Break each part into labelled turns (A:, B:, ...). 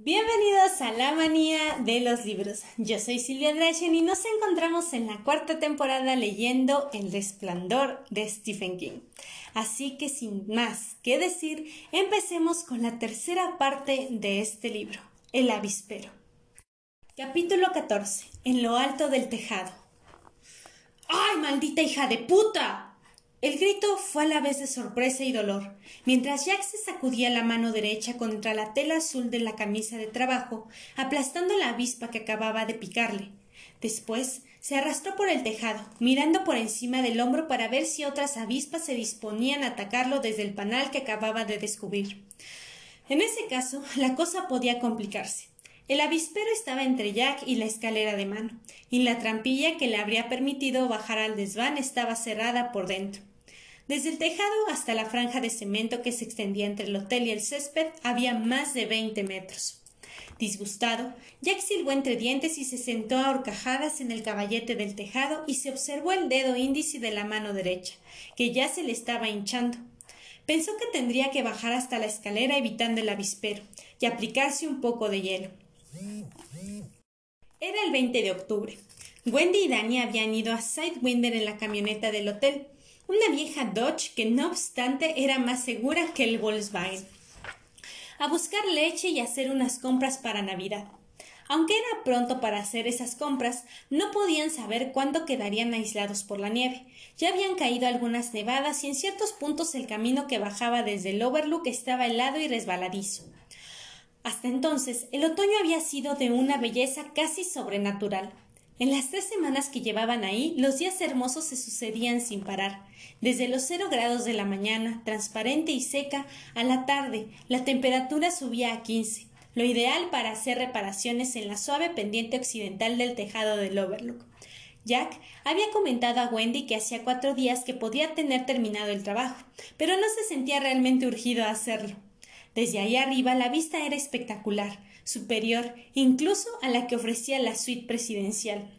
A: Bienvenidos a la manía de los libros. Yo soy Silvia Drachen y nos encontramos en la cuarta temporada leyendo El resplandor de Stephen King. Así que sin más que decir, empecemos con la tercera parte de este libro, El avispero. Capítulo 14. En lo alto del tejado. ¡Ay, maldita hija de puta! El grito fue a la vez de sorpresa y dolor, mientras Jack se sacudía la mano derecha contra la tela azul de la camisa de trabajo, aplastando la avispa que acababa de picarle. Después se arrastró por el tejado, mirando por encima del hombro para ver si otras avispas se disponían a atacarlo desde el panal que acababa de descubrir. En ese caso, la cosa podía complicarse. El avispero estaba entre Jack y la escalera de mano, y la trampilla que le habría permitido bajar al desván estaba cerrada por dentro. Desde el tejado hasta la franja de cemento que se extendía entre el hotel y el césped había más de veinte metros. Disgustado, Jack silbó entre dientes y se sentó a horcajadas en el caballete del tejado y se observó el dedo índice de la mano derecha, que ya se le estaba hinchando. Pensó que tendría que bajar hasta la escalera evitando el avispero y aplicarse un poco de hielo. Era el 20 de octubre. Wendy y Danny habían ido a Sidewinder en la camioneta del hotel una vieja Dodge que no obstante era más segura que el Volkswagen. A buscar leche y hacer unas compras para Navidad. Aunque era pronto para hacer esas compras, no podían saber cuándo quedarían aislados por la nieve. Ya habían caído algunas nevadas y en ciertos puntos el camino que bajaba desde el Overlook estaba helado y resbaladizo. Hasta entonces, el otoño había sido de una belleza casi sobrenatural. En las tres semanas que llevaban ahí, los días hermosos se sucedían sin parar. Desde los cero grados de la mañana, transparente y seca, a la tarde, la temperatura subía a quince, lo ideal para hacer reparaciones en la suave pendiente occidental del tejado del Overlook. Jack había comentado a Wendy que hacía cuatro días que podía tener terminado el trabajo, pero no se sentía realmente urgido a hacerlo. Desde ahí arriba la vista era espectacular, superior incluso a la que ofrecía la suite presidencial.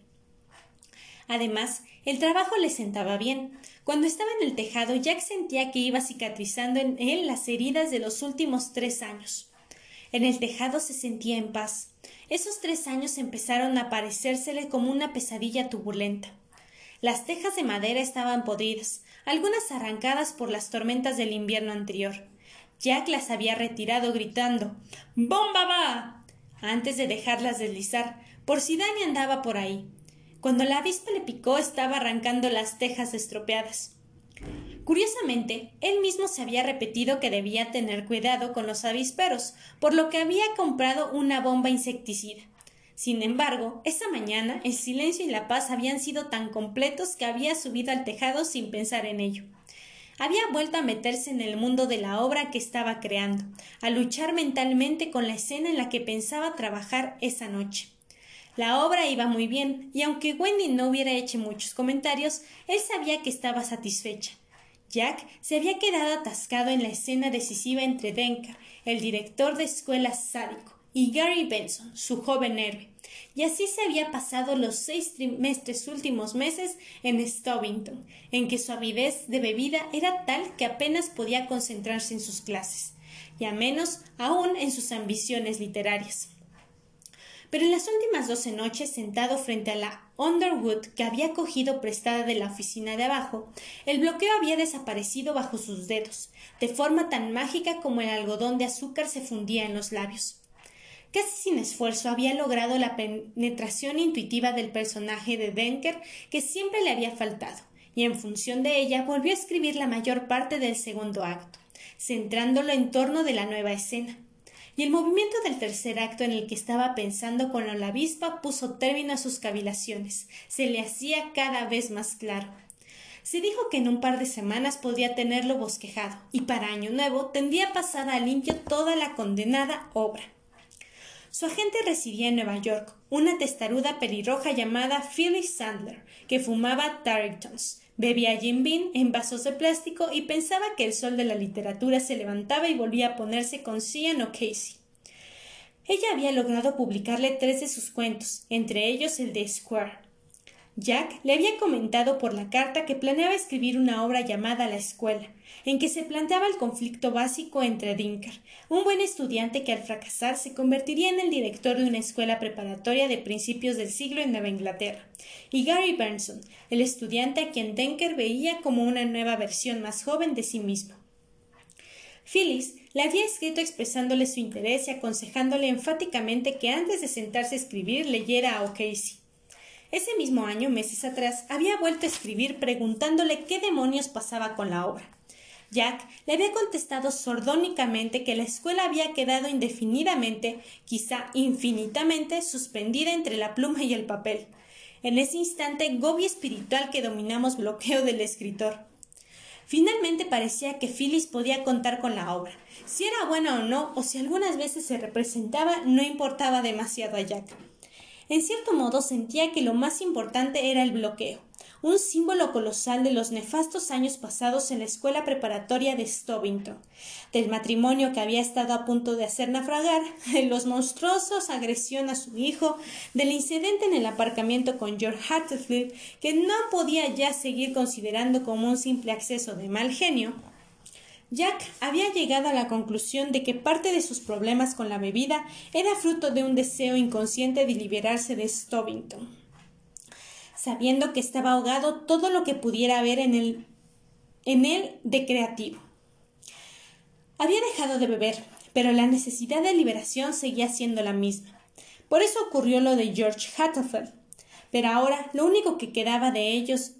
A: Además, el trabajo le sentaba bien. Cuando estaba en el tejado, Jack sentía que iba cicatrizando en él las heridas de los últimos tres años. En el tejado se sentía en paz. Esos tres años empezaron a parecérsele como una pesadilla turbulenta. Las tejas de madera estaban podridas, algunas arrancadas por las tormentas del invierno anterior. Jack las había retirado gritando ¡Bomba va! Antes de dejarlas deslizar, por si Dani andaba por ahí. Cuando la avispa le picó estaba arrancando las tejas estropeadas. Curiosamente, él mismo se había repetido que debía tener cuidado con los avisperos, por lo que había comprado una bomba insecticida. Sin embargo, esa mañana el silencio y la paz habían sido tan completos que había subido al tejado sin pensar en ello había vuelto a meterse en el mundo de la obra que estaba creando, a luchar mentalmente con la escena en la que pensaba trabajar esa noche. La obra iba muy bien, y aunque Wendy no hubiera hecho muchos comentarios, él sabía que estaba satisfecha. Jack se había quedado atascado en la escena decisiva entre Denker, el director de escuela sádico, y Gary Benson, su joven héroe, y así se había pasado los seis trimestres últimos meses en Stovington, en que su avidez de bebida era tal que apenas podía concentrarse en sus clases, y a menos aún en sus ambiciones literarias. Pero en las últimas doce noches, sentado frente a la Underwood que había cogido prestada de la oficina de abajo, el bloqueo había desaparecido bajo sus dedos, de forma tan mágica como el algodón de azúcar se fundía en los labios. Casi sin esfuerzo había logrado la penetración intuitiva del personaje de Denker que siempre le había faltado, y en función de ella volvió a escribir la mayor parte del segundo acto, centrándolo en torno de la nueva escena. Y el movimiento del tercer acto en el que estaba pensando con la avispa puso término a sus cavilaciones. Se le hacía cada vez más claro. Se dijo que en un par de semanas podría tenerlo bosquejado, y para Año Nuevo tendría pasada a limpio toda la condenada obra. Su agente residía en Nueva York, una testaruda pelirroja llamada Phyllis Sandler, que fumaba Tarringtons, bebía Jim Beam en vasos de plástico y pensaba que el sol de la literatura se levantaba y volvía a ponerse con Cian O'Casey. Ella había logrado publicarle tres de sus cuentos, entre ellos el de Square. Jack le había comentado por la carta que planeaba escribir una obra llamada La Escuela, en que se planteaba el conflicto básico entre Dinker, un buen estudiante que al fracasar se convertiría en el director de una escuela preparatoria de principios del siglo en Nueva Inglaterra, y Gary Benson, el estudiante a quien Denker veía como una nueva versión más joven de sí mismo. Phyllis le había escrito expresándole su interés y aconsejándole enfáticamente que antes de sentarse a escribir leyera a O'Casey. Ese mismo año, meses atrás, había vuelto a escribir preguntándole qué demonios pasaba con la obra. Jack le había contestado sordónicamente que la escuela había quedado indefinidamente, quizá infinitamente, suspendida entre la pluma y el papel. En ese instante, gobio espiritual que dominamos bloqueo del escritor. Finalmente parecía que Phyllis podía contar con la obra. Si era buena o no, o si algunas veces se representaba, no importaba demasiado a Jack. En cierto modo sentía que lo más importante era el bloqueo, un símbolo colosal de los nefastos años pasados en la escuela preparatoria de Stovington, del matrimonio que había estado a punto de hacer naufragar, de los monstruosos agresión a su hijo, del incidente en el aparcamiento con George Hatfield, que no podía ya seguir considerando como un simple acceso de mal genio, Jack había llegado a la conclusión de que parte de sus problemas con la bebida era fruto de un deseo inconsciente de liberarse de Stovington. Sabiendo que estaba ahogado todo lo que pudiera haber en él, en él de creativo. Había dejado de beber, pero la necesidad de liberación seguía siendo la misma. Por eso ocurrió lo de George Hatfield. Pero ahora lo único que quedaba de ellos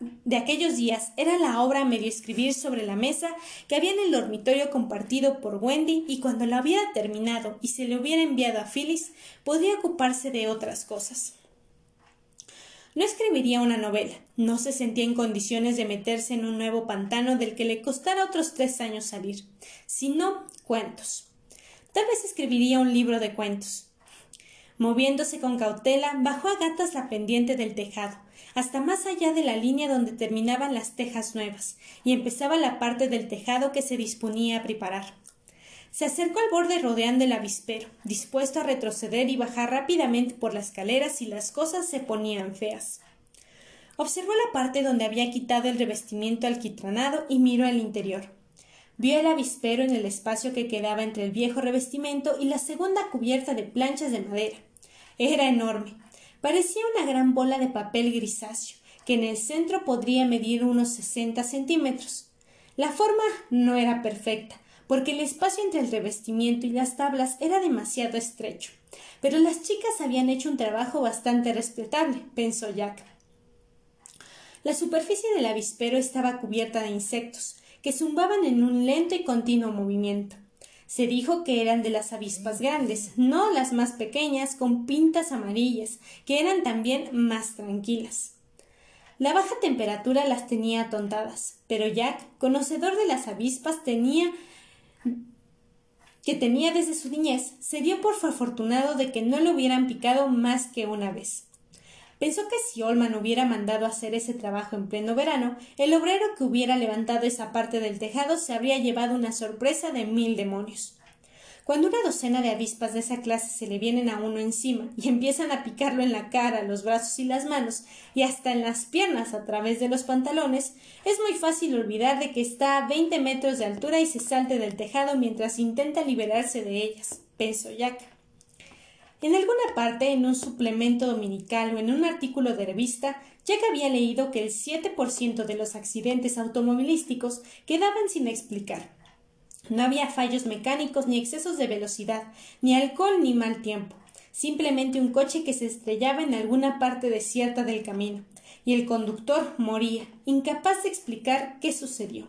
A: de aquellos días era la obra medio escribir sobre la mesa que había en el dormitorio compartido por Wendy y cuando la hubiera terminado y se le hubiera enviado a Phyllis podría ocuparse de otras cosas. No escribiría una novela, no se sentía en condiciones de meterse en un nuevo pantano del que le costara otros tres años salir, sino cuentos. Tal vez escribiría un libro de cuentos. Moviéndose con cautela, bajó a gatas la pendiente del tejado, hasta más allá de la línea donde terminaban las tejas nuevas, y empezaba la parte del tejado que se disponía a preparar. Se acercó al borde rodeando el avispero, dispuesto a retroceder y bajar rápidamente por las escaleras si las cosas se ponían feas. Observó la parte donde había quitado el revestimiento alquitranado y miró al interior. Vio el avispero en el espacio que quedaba entre el viejo revestimiento y la segunda cubierta de planchas de madera. Era enorme, Parecía una gran bola de papel grisáceo, que en el centro podría medir unos sesenta centímetros. La forma no era perfecta, porque el espacio entre el revestimiento y las tablas era demasiado estrecho. Pero las chicas habían hecho un trabajo bastante respetable, pensó Jack. La superficie del avispero estaba cubierta de insectos, que zumbaban en un lento y continuo movimiento. Se dijo que eran de las avispas grandes, no las más pequeñas con pintas amarillas, que eran también más tranquilas. La baja temperatura las tenía atontadas, pero Jack, conocedor de las avispas, tenía que tenía desde su niñez, se dio por afortunado de que no le hubieran picado más que una vez. Pensó que si Olman hubiera mandado hacer ese trabajo en pleno verano, el obrero que hubiera levantado esa parte del tejado se habría llevado una sorpresa de mil demonios. Cuando una docena de avispas de esa clase se le vienen a uno encima y empiezan a picarlo en la cara, los brazos y las manos, y hasta en las piernas a través de los pantalones, es muy fácil olvidar de que está a veinte metros de altura y se salte del tejado mientras intenta liberarse de ellas, pensó Jack. En alguna parte, en un suplemento dominical o en un artículo de revista, Jack había leído que el 7% de los accidentes automovilísticos quedaban sin explicar. No había fallos mecánicos ni excesos de velocidad, ni alcohol ni mal tiempo. Simplemente un coche que se estrellaba en alguna parte desierta del camino, y el conductor moría, incapaz de explicar qué sucedió.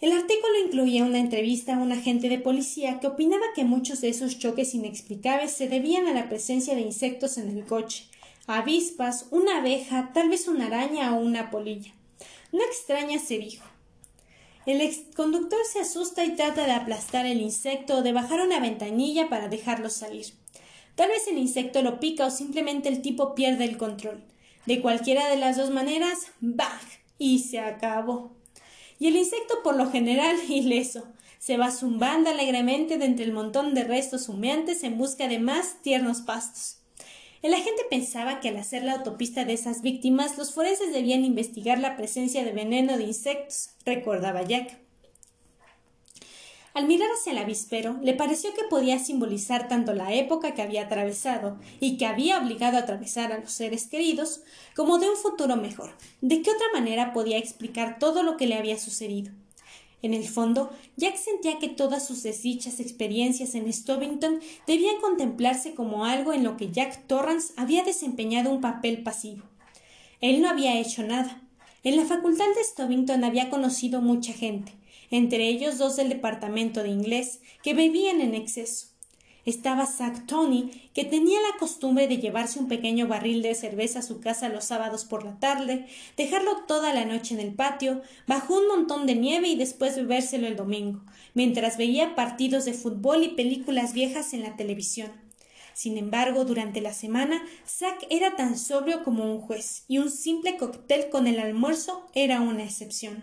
A: El artículo incluía una entrevista a un agente de policía que opinaba que muchos de esos choques inexplicables se debían a la presencia de insectos en el coche, avispas, una abeja, tal vez una araña o una polilla. No extraña, se dijo. El conductor se asusta y trata de aplastar el insecto o de bajar una ventanilla para dejarlo salir. Tal vez el insecto lo pica o simplemente el tipo pierde el control. De cualquiera de las dos maneras, ¡bach! y se acabó y el insecto por lo general ileso. Se va zumbando alegremente de entre el montón de restos humeantes en busca de más tiernos pastos. El agente pensaba que al hacer la autopista de esas víctimas, los forenses debían investigar la presencia de veneno de insectos, recordaba Jack. Al mirar hacia el avispero, le pareció que podía simbolizar tanto la época que había atravesado y que había obligado a atravesar a los seres queridos, como de un futuro mejor. ¿De qué otra manera podía explicar todo lo que le había sucedido? En el fondo, Jack sentía que todas sus desdichas experiencias en Stovington debían contemplarse como algo en lo que Jack Torrance había desempeñado un papel pasivo. Él no había hecho nada. En la facultad de Stovington había conocido mucha gente, entre ellos dos del departamento de inglés, que bebían en exceso. Estaba Zack Tony, que tenía la costumbre de llevarse un pequeño barril de cerveza a su casa los sábados por la tarde, dejarlo toda la noche en el patio, bajo un montón de nieve y después bebérselo el domingo, mientras veía partidos de fútbol y películas viejas en la televisión. Sin embargo, durante la semana, Zack era tan sobrio como un juez, y un simple cóctel con el almuerzo era una excepción.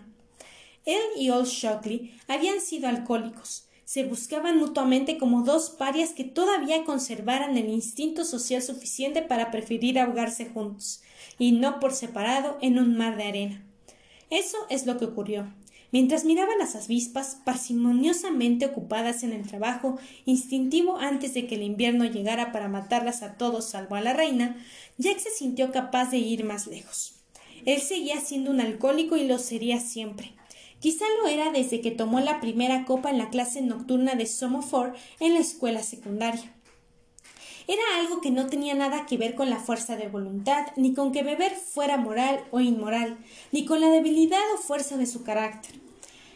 A: Él y Old Shockley habían sido alcohólicos, se buscaban mutuamente como dos parias que todavía conservaran el instinto social suficiente para preferir ahogarse juntos, y no por separado en un mar de arena. Eso es lo que ocurrió. Mientras miraban las avispas, parsimoniosamente ocupadas en el trabajo instintivo antes de que el invierno llegara para matarlas a todos salvo a la reina, Jack se sintió capaz de ir más lejos. Él seguía siendo un alcohólico y lo sería siempre. Quizá lo era desde que tomó la primera copa en la clase nocturna de Somofor en la escuela secundaria. Era algo que no tenía nada que ver con la fuerza de voluntad, ni con que beber fuera moral o inmoral, ni con la debilidad o fuerza de su carácter.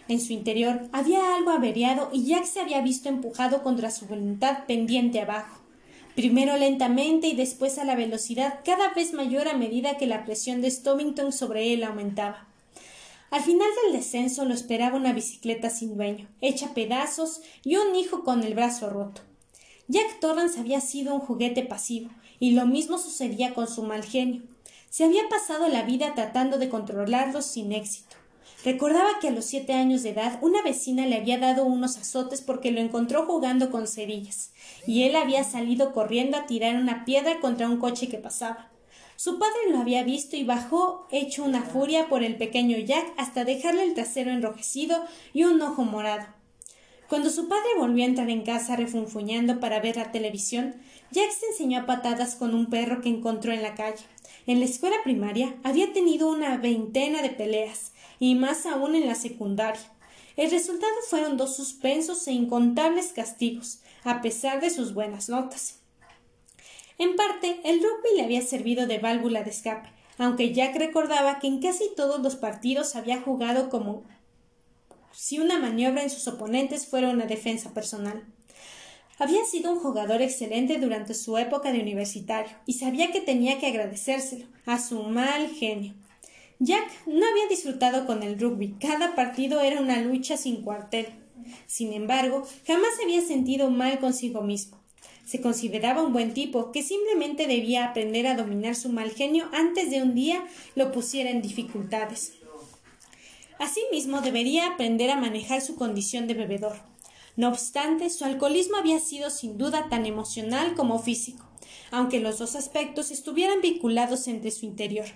A: En su interior había algo averiado y Jack se había visto empujado contra su voluntad pendiente abajo, primero lentamente y después a la velocidad cada vez mayor a medida que la presión de Stovington sobre él aumentaba. Al final del descenso lo esperaba una bicicleta sin dueño, hecha pedazos y un hijo con el brazo roto. Jack Torrance había sido un juguete pasivo, y lo mismo sucedía con su mal genio. Se había pasado la vida tratando de controlarlo sin éxito. Recordaba que a los siete años de edad una vecina le había dado unos azotes porque lo encontró jugando con cerillas, y él había salido corriendo a tirar una piedra contra un coche que pasaba. Su padre lo había visto y bajó hecho una furia por el pequeño Jack hasta dejarle el trasero enrojecido y un ojo morado. Cuando su padre volvió a entrar en casa refunfuñando para ver la televisión, Jack se enseñó a patadas con un perro que encontró en la calle. En la escuela primaria había tenido una veintena de peleas, y más aún en la secundaria. El resultado fueron dos suspensos e incontables castigos, a pesar de sus buenas notas. En parte, el rugby le había servido de válvula de escape, aunque Jack recordaba que en casi todos los partidos había jugado como si una maniobra en sus oponentes fuera una defensa personal. Había sido un jugador excelente durante su época de universitario y sabía que tenía que agradecérselo a su mal genio. Jack no había disfrutado con el rugby, cada partido era una lucha sin cuartel. Sin embargo, jamás se había sentido mal consigo mismo. Se consideraba un buen tipo que simplemente debía aprender a dominar su mal genio antes de un día lo pusiera en dificultades. Asimismo, debería aprender a manejar su condición de bebedor. No obstante, su alcoholismo había sido sin duda tan emocional como físico, aunque los dos aspectos estuvieran vinculados entre su interior.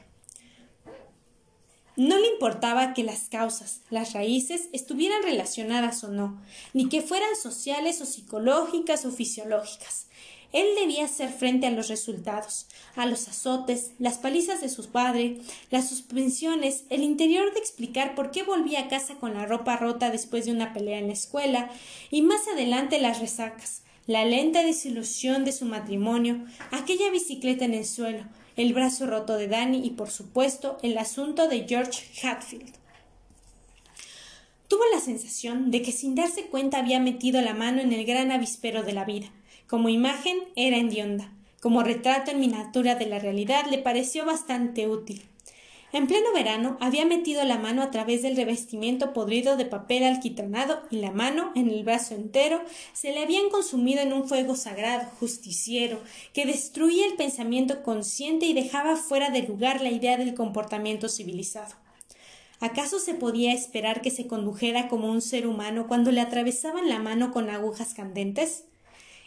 A: No le importaba que las causas, las raíces, estuvieran relacionadas o no, ni que fueran sociales o psicológicas o fisiológicas. Él debía hacer frente a los resultados, a los azotes, las palizas de su padre, las suspensiones, el interior de explicar por qué volvía a casa con la ropa rota después de una pelea en la escuela, y más adelante las resacas, la lenta desilusión de su matrimonio, aquella bicicleta en el suelo, el brazo roto de Danny y, por supuesto, el asunto de George Hatfield. Tuvo la sensación de que sin darse cuenta había metido la mano en el gran avispero de la vida. Como imagen era endionda. Como retrato en miniatura de la realidad le pareció bastante útil. En pleno verano había metido la mano a través del revestimiento podrido de papel alquitranado y la mano, en el brazo entero, se le habían consumido en un fuego sagrado, justiciero, que destruía el pensamiento consciente y dejaba fuera de lugar la idea del comportamiento civilizado. ¿Acaso se podía esperar que se condujera como un ser humano cuando le atravesaban la mano con agujas candentes?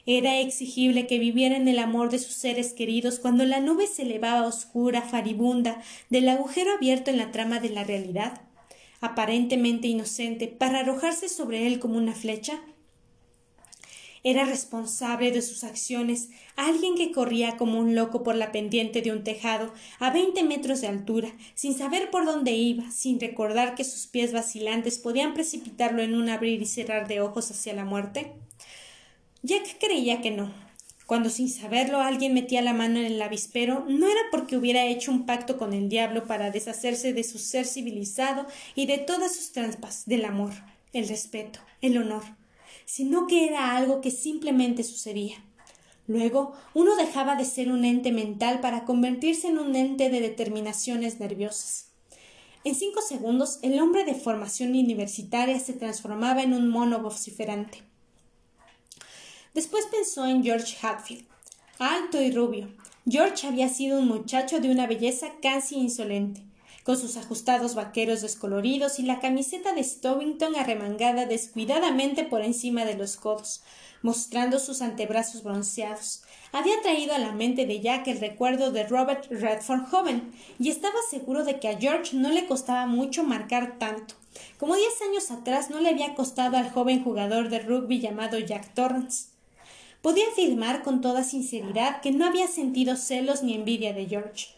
A: Era exigible que viviera en el amor de sus seres queridos cuando la nube se elevaba oscura, faribunda, del agujero abierto en la trama de la realidad, aparentemente inocente, para arrojarse sobre él como una flecha. Era responsable de sus acciones alguien que corría como un loco por la pendiente de un tejado a veinte metros de altura, sin saber por dónde iba, sin recordar que sus pies vacilantes podían precipitarlo en un abrir y cerrar de ojos hacia la muerte. Jack creía que no. Cuando sin saberlo alguien metía la mano en el avispero, no era porque hubiera hecho un pacto con el diablo para deshacerse de su ser civilizado y de todas sus trampas, del amor, el respeto, el honor sino que era algo que simplemente sucedía. Luego, uno dejaba de ser un ente mental para convertirse en un ente de determinaciones nerviosas. En cinco segundos, el hombre de formación universitaria se transformaba en un mono vociferante. Después pensó en George Hatfield, alto y rubio. George había sido un muchacho de una belleza casi insolente con sus ajustados vaqueros descoloridos y la camiseta de Stovington arremangada descuidadamente por encima de los codos, mostrando sus antebrazos bronceados. Había traído a la mente de Jack el recuerdo de Robert Redford joven, y estaba seguro de que a George no le costaba mucho marcar tanto, como diez años atrás no le había costado al joven jugador de rugby llamado Jack Torrance. Podía afirmar con toda sinceridad que no había sentido celos ni envidia de George.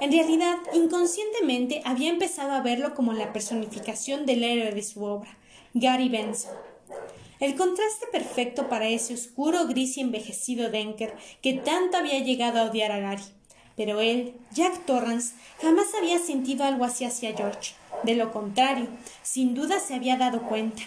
A: En realidad, inconscientemente había empezado a verlo como la personificación del héroe de su obra, Gary Benson. El contraste perfecto para ese oscuro, gris y envejecido Denker que tanto había llegado a odiar a Gary. Pero él, Jack Torrance, jamás había sentido algo así hacia George. De lo contrario, sin duda se había dado cuenta.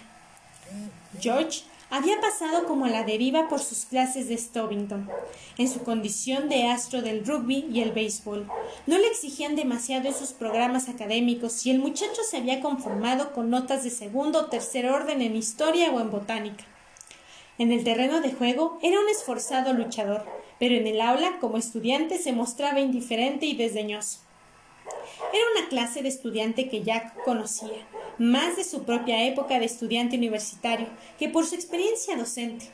A: George había pasado como a la deriva por sus clases de Stovington, en su condición de astro del rugby y el béisbol. No le exigían demasiado en sus programas académicos y el muchacho se había conformado con notas de segundo o tercer orden en historia o en botánica. En el terreno de juego era un esforzado luchador, pero en el aula, como estudiante, se mostraba indiferente y desdeñoso. Era una clase de estudiante que Jack conocía, más de su propia época de estudiante universitario que por su experiencia docente.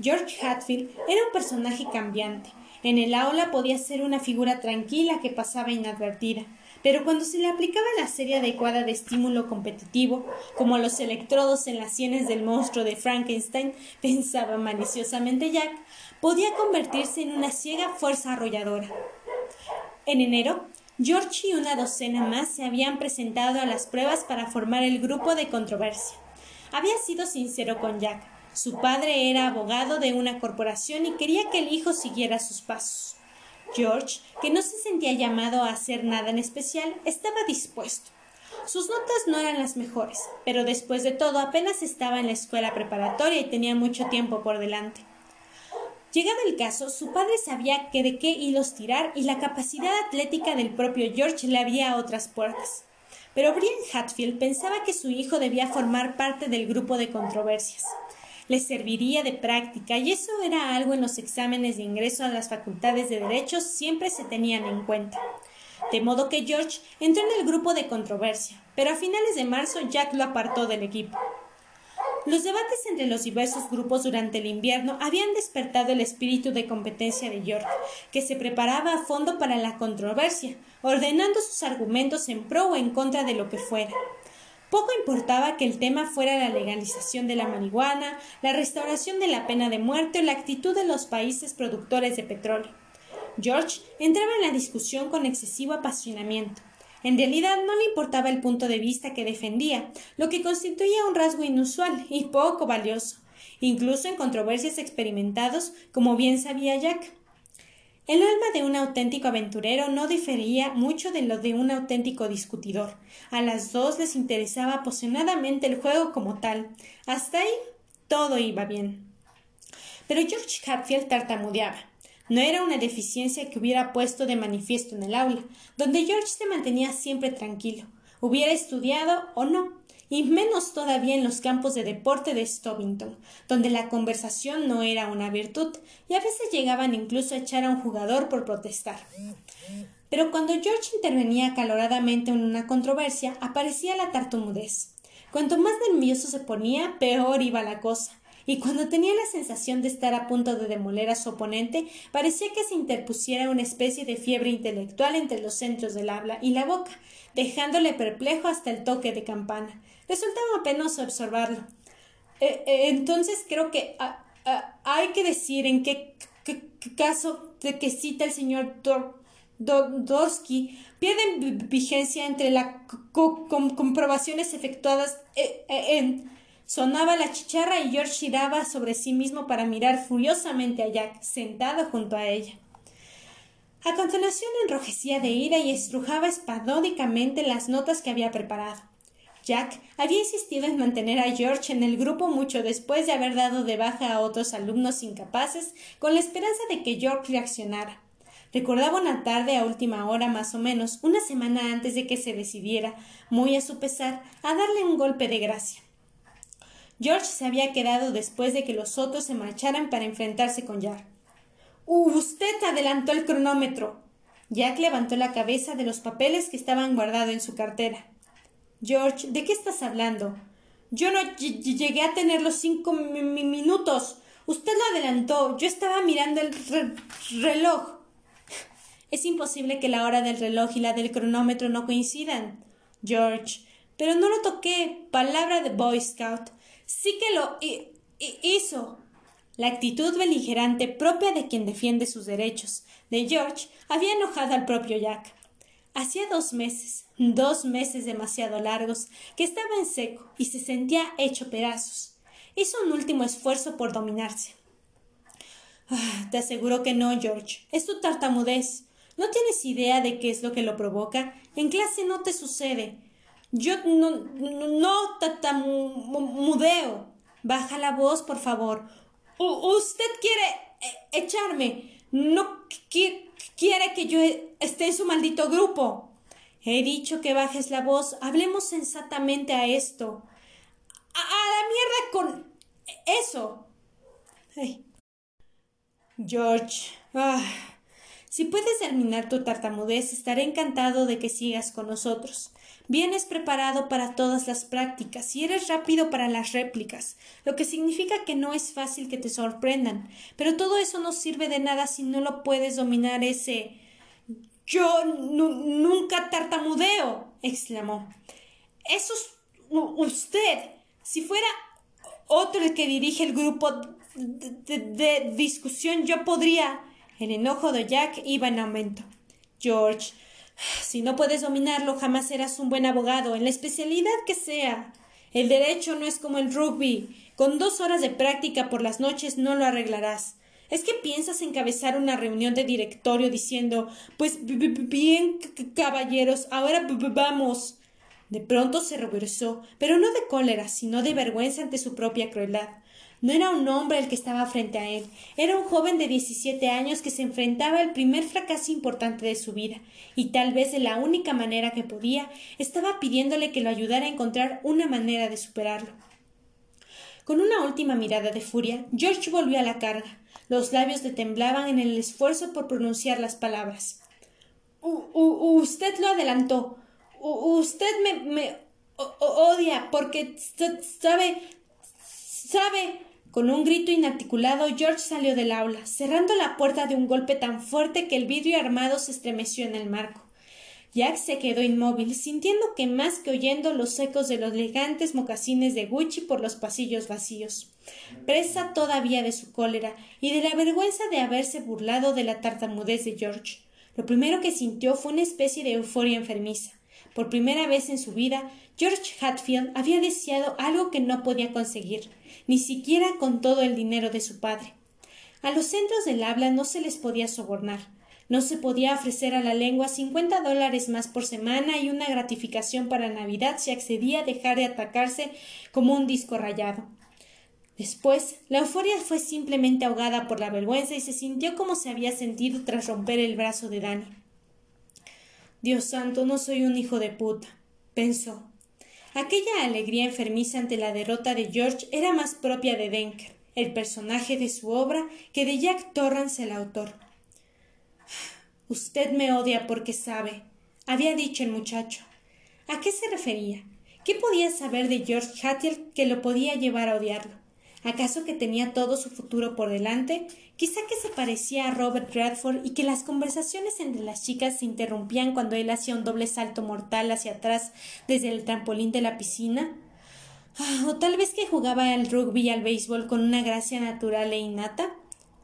A: George Hatfield era un personaje cambiante. En el aula podía ser una figura tranquila que pasaba inadvertida, pero cuando se le aplicaba la serie adecuada de estímulo competitivo, como los electrodos en las sienes del monstruo de Frankenstein, pensaba maliciosamente Jack, podía convertirse en una ciega fuerza arrolladora. En enero, George y una docena más se habían presentado a las pruebas para formar el grupo de controversia. Había sido sincero con Jack. Su padre era abogado de una corporación y quería que el hijo siguiera sus pasos. George, que no se sentía llamado a hacer nada en especial, estaba dispuesto. Sus notas no eran las mejores, pero después de todo apenas estaba en la escuela preparatoria y tenía mucho tiempo por delante. Llegado el caso, su padre sabía que de qué hilos tirar y la capacidad atlética del propio George le abría otras puertas. Pero Brian Hatfield pensaba que su hijo debía formar parte del grupo de controversias. Le serviría de práctica y eso era algo en los exámenes de ingreso a las facultades de Derecho siempre se tenían en cuenta. De modo que George entró en el grupo de controversia, pero a finales de marzo Jack lo apartó del equipo. Los debates entre los diversos grupos durante el invierno habían despertado el espíritu de competencia de York, que se preparaba a fondo para la controversia, ordenando sus argumentos en pro o en contra de lo que fuera. Poco importaba que el tema fuera la legalización de la marihuana, la restauración de la pena de muerte o la actitud de los países productores de petróleo. George entraba en la discusión con excesivo apasionamiento. En realidad no le importaba el punto de vista que defendía, lo que constituía un rasgo inusual y poco valioso, incluso en controversias experimentados, como bien sabía Jack. El alma de un auténtico aventurero no difería mucho de lo de un auténtico discutidor. A las dos les interesaba apasionadamente el juego como tal. Hasta ahí todo iba bien. Pero George Hatfield tartamudeaba. No era una deficiencia que hubiera puesto de manifiesto en el aula, donde George se mantenía siempre tranquilo, hubiera estudiado o no, y menos todavía en los campos de deporte de Stovington, donde la conversación no era una virtud, y a veces llegaban incluso a echar a un jugador por protestar. Pero cuando George intervenía acaloradamente en una controversia, aparecía la tartamudez. Cuanto más nervioso se ponía, peor iba la cosa, y cuando tenía la sensación de estar a punto de demoler a su oponente, parecía que se interpusiera una especie de fiebre intelectual entre los centros del habla y la boca, dejándole perplejo hasta el toque de campana. Resultaba penoso observarlo. Eh, eh, entonces creo que hay que decir en qué, caso de que cita el señor Dorsky pierden vigencia entre las comprobaciones efectuadas eh, en Sonaba la chicharra y George giraba sobre sí mismo para mirar furiosamente a Jack, sentado junto a ella. A continuación enrojecía de ira y estrujaba espasmódicamente las notas que había preparado. Jack había insistido en mantener a George en el grupo mucho después de haber dado de baja a otros alumnos incapaces, con la esperanza de que George reaccionara. Recordaba una tarde a última hora más o menos, una semana antes de que se decidiera, muy a su pesar, a darle un golpe de gracia. George se había quedado después de que los otros se marcharan para enfrentarse con Jack. Usted adelantó el cronómetro. Jack levantó la cabeza de los papeles que estaban guardados en su cartera. George, ¿de qué estás hablando? Yo no llegué a tener los cinco minutos. Usted lo adelantó. Yo estaba mirando el reloj. Es imposible que la hora del reloj y la del cronómetro no coincidan. George, pero no lo toqué. Palabra de Boy Scout. Sí que lo hizo. La actitud beligerante propia de quien defiende sus derechos de George había enojado al propio Jack. Hacía dos meses, dos meses demasiado largos, que estaba en seco y se sentía hecho pedazos. Hizo un último esfuerzo por dominarse. Ah, te aseguro que no, George. Es tu tartamudez. ¿No tienes idea de qué es lo que lo provoca? En clase no te sucede. Yo no, no, tatamudeo. Baja la voz, por favor. usted quiere eh, echarme. No quiere que yo esté en su maldito grupo. He dicho que bajes la voz. Hablemos sensatamente a esto. A, la mierda con eso. George. Ah, si puedes terminar tu tartamudez, estaré encantado de que sigas con nosotros. Vienes preparado para todas las prácticas y eres rápido para las réplicas, lo que significa que no es fácil que te sorprendan. Pero todo eso no sirve de nada si no lo puedes dominar ese. Yo nunca tartamudeo. exclamó. Eso es usted. Si fuera otro el que dirige el grupo de discusión, yo podría. El enojo de Jack iba en aumento. George, si no puedes dominarlo, jamás serás un buen abogado, en la especialidad que sea. El derecho no es como el rugby. Con dos horas de práctica por las noches no lo arreglarás. ¿Es que piensas encabezar una reunión de directorio diciendo Pues bien, caballeros, ahora vamos. De pronto se ruborizó, pero no de cólera, sino de vergüenza ante su propia crueldad. No era un hombre el que estaba frente a él, era un joven de diecisiete años que se enfrentaba al primer fracaso importante de su vida, y tal vez de la única manera que podía, estaba pidiéndole que lo ayudara a encontrar una manera de superarlo. Con una última mirada de furia, George volvió a la carga. Los labios le temblaban en el esfuerzo por pronunciar las palabras. usted lo adelantó. Usted me, me odia porque sabe. sabe. Con un grito inarticulado, George salió del aula, cerrando la puerta de un golpe tan fuerte que el vidrio armado se estremeció en el marco. Jack se quedó inmóvil, sintiendo que más que oyendo los ecos de los elegantes mocasines de Gucci por los pasillos vacíos. Presa todavía de su cólera y de la vergüenza de haberse burlado de la tartamudez de George. Lo primero que sintió fue una especie de euforia enfermiza. Por primera vez en su vida, George Hatfield había deseado algo que no podía conseguir, ni siquiera con todo el dinero de su padre. A los centros del habla no se les podía sobornar. No se podía ofrecer a la lengua cincuenta dólares más por semana y una gratificación para Navidad si accedía a dejar de atacarse como un disco rayado. Después, la euforia fue simplemente ahogada por la vergüenza y se sintió como se había sentido tras romper el brazo de Dani. Dios santo, no soy un hijo de puta, pensó. Aquella alegría enfermiza ante la derrota de George era más propia de Denker, el personaje de su obra, que de Jack Torrance, el autor. Usted me odia porque sabe, había dicho el muchacho. ¿A qué se refería? ¿Qué podía saber de George Hatfield que lo podía llevar a odiarlo? ¿Acaso que tenía todo su futuro por delante? Quizá que se parecía a Robert Redford y que las conversaciones entre las chicas se interrumpían cuando él hacía un doble salto mortal hacia atrás desde el trampolín de la piscina. Ah, o tal vez que jugaba al rugby y al béisbol con una gracia natural e innata.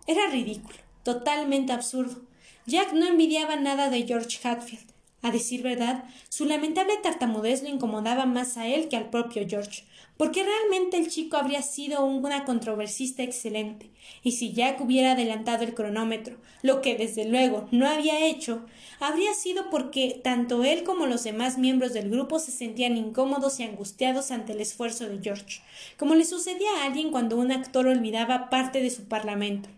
A: Era ridículo, totalmente absurdo. Jack no envidiaba nada de George Hatfield. A decir verdad, su lamentable tartamudez lo incomodaba más a él que al propio George, porque realmente el chico habría sido una controversista excelente, y si Jack hubiera adelantado el cronómetro, lo que desde luego no había hecho, habría sido porque tanto él como los demás miembros del grupo se sentían incómodos y angustiados ante el esfuerzo de George, como le sucedía a alguien cuando un actor olvidaba parte de su parlamento.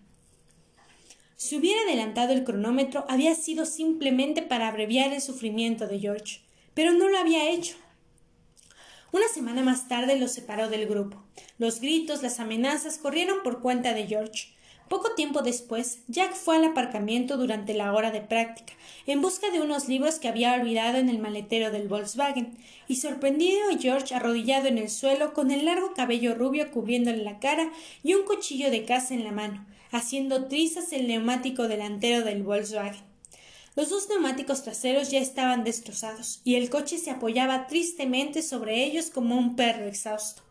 A: Si hubiera adelantado el cronómetro, había sido simplemente para abreviar el sufrimiento de George, pero no lo había hecho. Una semana más tarde lo separó del grupo. Los gritos, las amenazas corrieron por cuenta de George. Poco tiempo después, Jack fue al aparcamiento durante la hora de práctica, en busca de unos libros que había olvidado en el maletero del Volkswagen, y sorprendido a George arrodillado en el suelo, con el largo cabello rubio cubriéndole la cara y un cuchillo de caza en la mano, haciendo trizas el neumático delantero del Volkswagen. Los dos neumáticos traseros ya estaban destrozados, y el coche se apoyaba tristemente sobre ellos como un perro exhausto.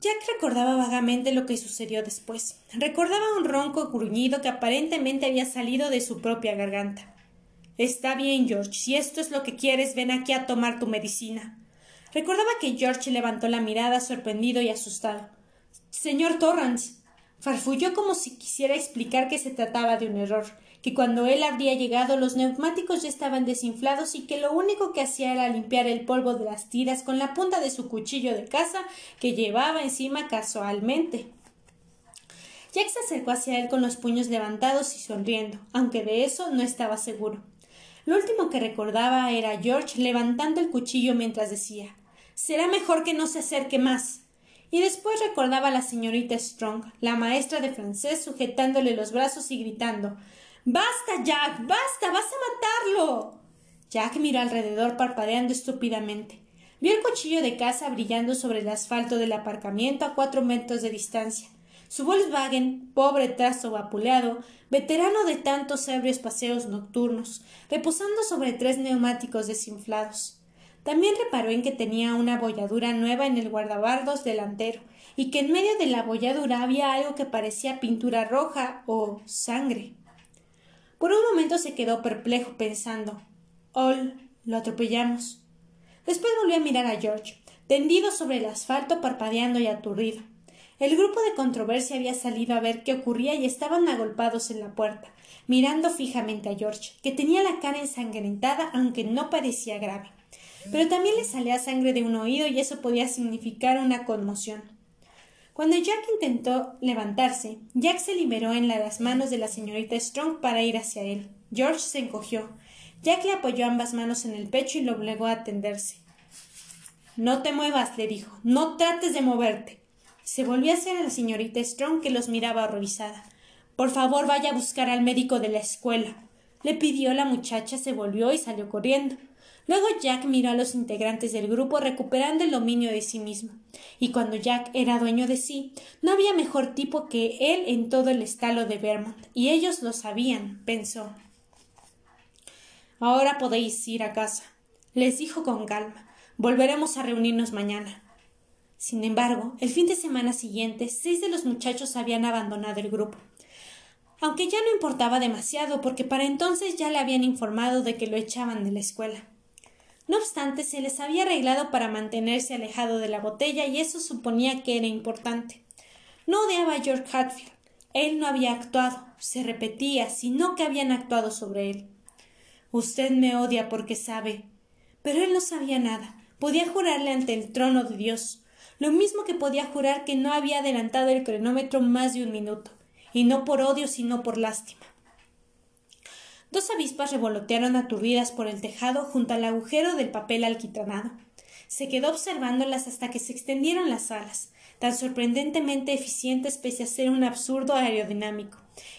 A: Jack recordaba vagamente lo que sucedió después. Recordaba un ronco gruñido que aparentemente había salido de su propia garganta. Está bien, George. Si esto es lo que quieres, ven aquí a tomar tu medicina. Recordaba que George levantó la mirada sorprendido y asustado. Señor Torrance, Farfulló como si quisiera explicar que se trataba de un error, que cuando él habría llegado los neumáticos ya estaban desinflados y que lo único que hacía era limpiar el polvo de las tiras con la punta de su cuchillo de caza que llevaba encima casualmente. Jack se acercó hacia él con los puños levantados y sonriendo, aunque de eso no estaba seguro. Lo último que recordaba era George levantando el cuchillo mientras decía Será mejor que no se acerque más y después recordaba a la señorita Strong, la maestra de francés, sujetándole los brazos y gritando Basta, Jack. Basta. vas a matarlo. Jack miró alrededor parpadeando estúpidamente. Vio el cuchillo de caza brillando sobre el asfalto del aparcamiento a cuatro metros de distancia. Su Volkswagen, pobre trazo vapuleado, veterano de tantos ebrios paseos nocturnos, reposando sobre tres neumáticos desinflados. También reparó en que tenía una abolladura nueva en el guardabardos delantero, y que en medio de la abolladura había algo que parecía pintura roja o sangre. Por un momento se quedó perplejo pensando Ol, lo atropellamos. Después volvió a mirar a George, tendido sobre el asfalto, parpadeando y aturdido. El grupo de controversia había salido a ver qué ocurría y estaban agolpados en la puerta, mirando fijamente a George, que tenía la cara ensangrentada aunque no parecía grave pero también le salía sangre de un oído y eso podía significar una conmoción. Cuando Jack intentó levantarse, Jack se liberó en las manos de la señorita Strong para ir hacia él. George se encogió. Jack le apoyó ambas manos en el pecho y lo obligó a atenderse. No te muevas, le dijo. No trates de moverte. Se volvió hacia la señorita Strong, que los miraba horrorizada. Por favor, vaya a buscar al médico de la escuela. Le pidió la muchacha, se volvió y salió corriendo. Luego Jack miró a los integrantes del grupo recuperando el dominio de sí mismo. Y cuando Jack era dueño de sí, no había mejor tipo que él en todo el estado de Vermont, y ellos lo sabían, pensó. Ahora podéis ir a casa, les dijo con calma. Volveremos a reunirnos mañana. Sin embargo, el fin de semana siguiente, seis de los muchachos habían abandonado el grupo aunque ya no importaba demasiado porque para entonces ya le habían informado de que lo echaban de la escuela. No obstante, se les había arreglado para mantenerse alejado de la botella y eso suponía que era importante. No odiaba a George Hatfield. Él no había actuado, se repetía, sino que habían actuado sobre él. Usted me odia porque sabe. Pero él no sabía nada. Podía jurarle ante el trono de Dios, lo mismo que podía jurar que no había adelantado el cronómetro más de un minuto, y no por odio sino por lástima. Dos avispas revolotearon aturdidas por el tejado junto al agujero del papel alquitranado. Se quedó observándolas hasta que se extendieron las alas, tan sorprendentemente eficientes pese a ser un absurdo aerodinámico,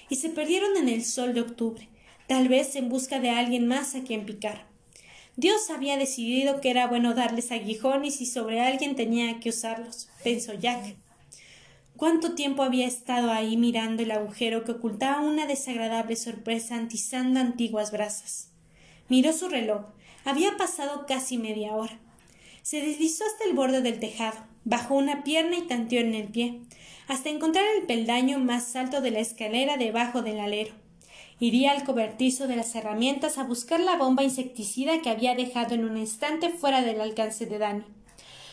A: y se perdieron en el sol de octubre, tal vez en busca de alguien más a quien picar. Dios había decidido que era bueno darles aguijones y sobre alguien tenía que usarlos, pensó Jack. ¿Cuánto tiempo había estado ahí mirando el agujero que ocultaba una desagradable sorpresa antizando antiguas brasas? Miró su reloj. Había pasado casi media hora. Se deslizó hasta el borde del tejado, bajó una pierna y tanteó en el pie, hasta encontrar el peldaño más alto de la escalera debajo del alero. Iría al cobertizo de las herramientas a buscar la bomba insecticida que había dejado en un instante fuera del alcance de Dani.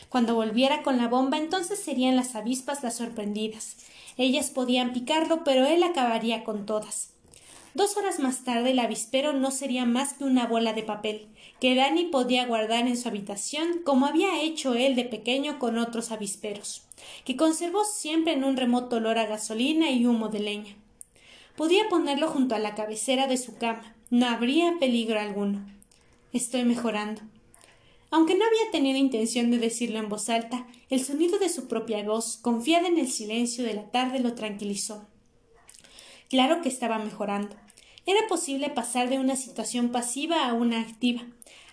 A: Cuando volviera con la bomba, entonces serían las avispas las sorprendidas. Ellas podían picarlo, pero él acabaría con todas. Dos horas más tarde el avispero no sería más que una bola de papel, que Dani podía guardar en su habitación como había hecho él de pequeño con otros avisperos, que conservó siempre en un remoto olor a gasolina y humo de leña. Podía ponerlo junto a la cabecera de su cama. No habría peligro alguno. Estoy mejorando. Aunque no había tenido intención de decirlo en voz alta, el sonido de su propia voz, confiada en el silencio de la tarde, lo tranquilizó. Claro que estaba mejorando. Era posible pasar de una situación pasiva a una activa,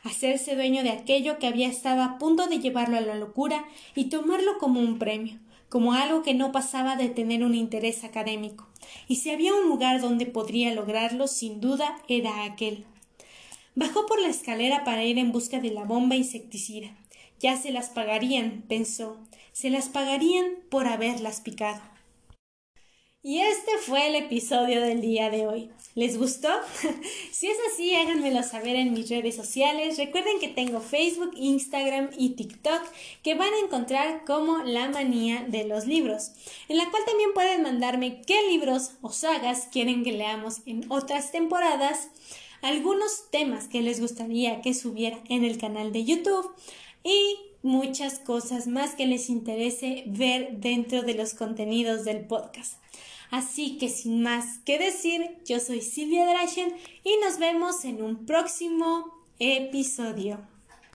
A: hacerse dueño de aquello que había estado a punto de llevarlo a la locura y tomarlo como un premio, como algo que no pasaba de tener un interés académico. Y si había un lugar donde podría lograrlo, sin duda era aquel. Bajó por la escalera para ir en busca de la bomba insecticida. Ya se las pagarían, pensó, se las pagarían por haberlas picado. Y este fue el episodio del día de hoy. ¿Les gustó? si es así, háganmelo saber en mis redes sociales. Recuerden que tengo Facebook, Instagram y TikTok que van a encontrar como La Manía de los Libros, en la cual también pueden mandarme qué libros o sagas quieren que leamos en otras temporadas algunos temas que les gustaría que subiera en el canal de YouTube y muchas cosas más que les interese ver dentro de los contenidos del podcast. Así que sin más que decir, yo soy Silvia Drachen y nos vemos en un próximo episodio.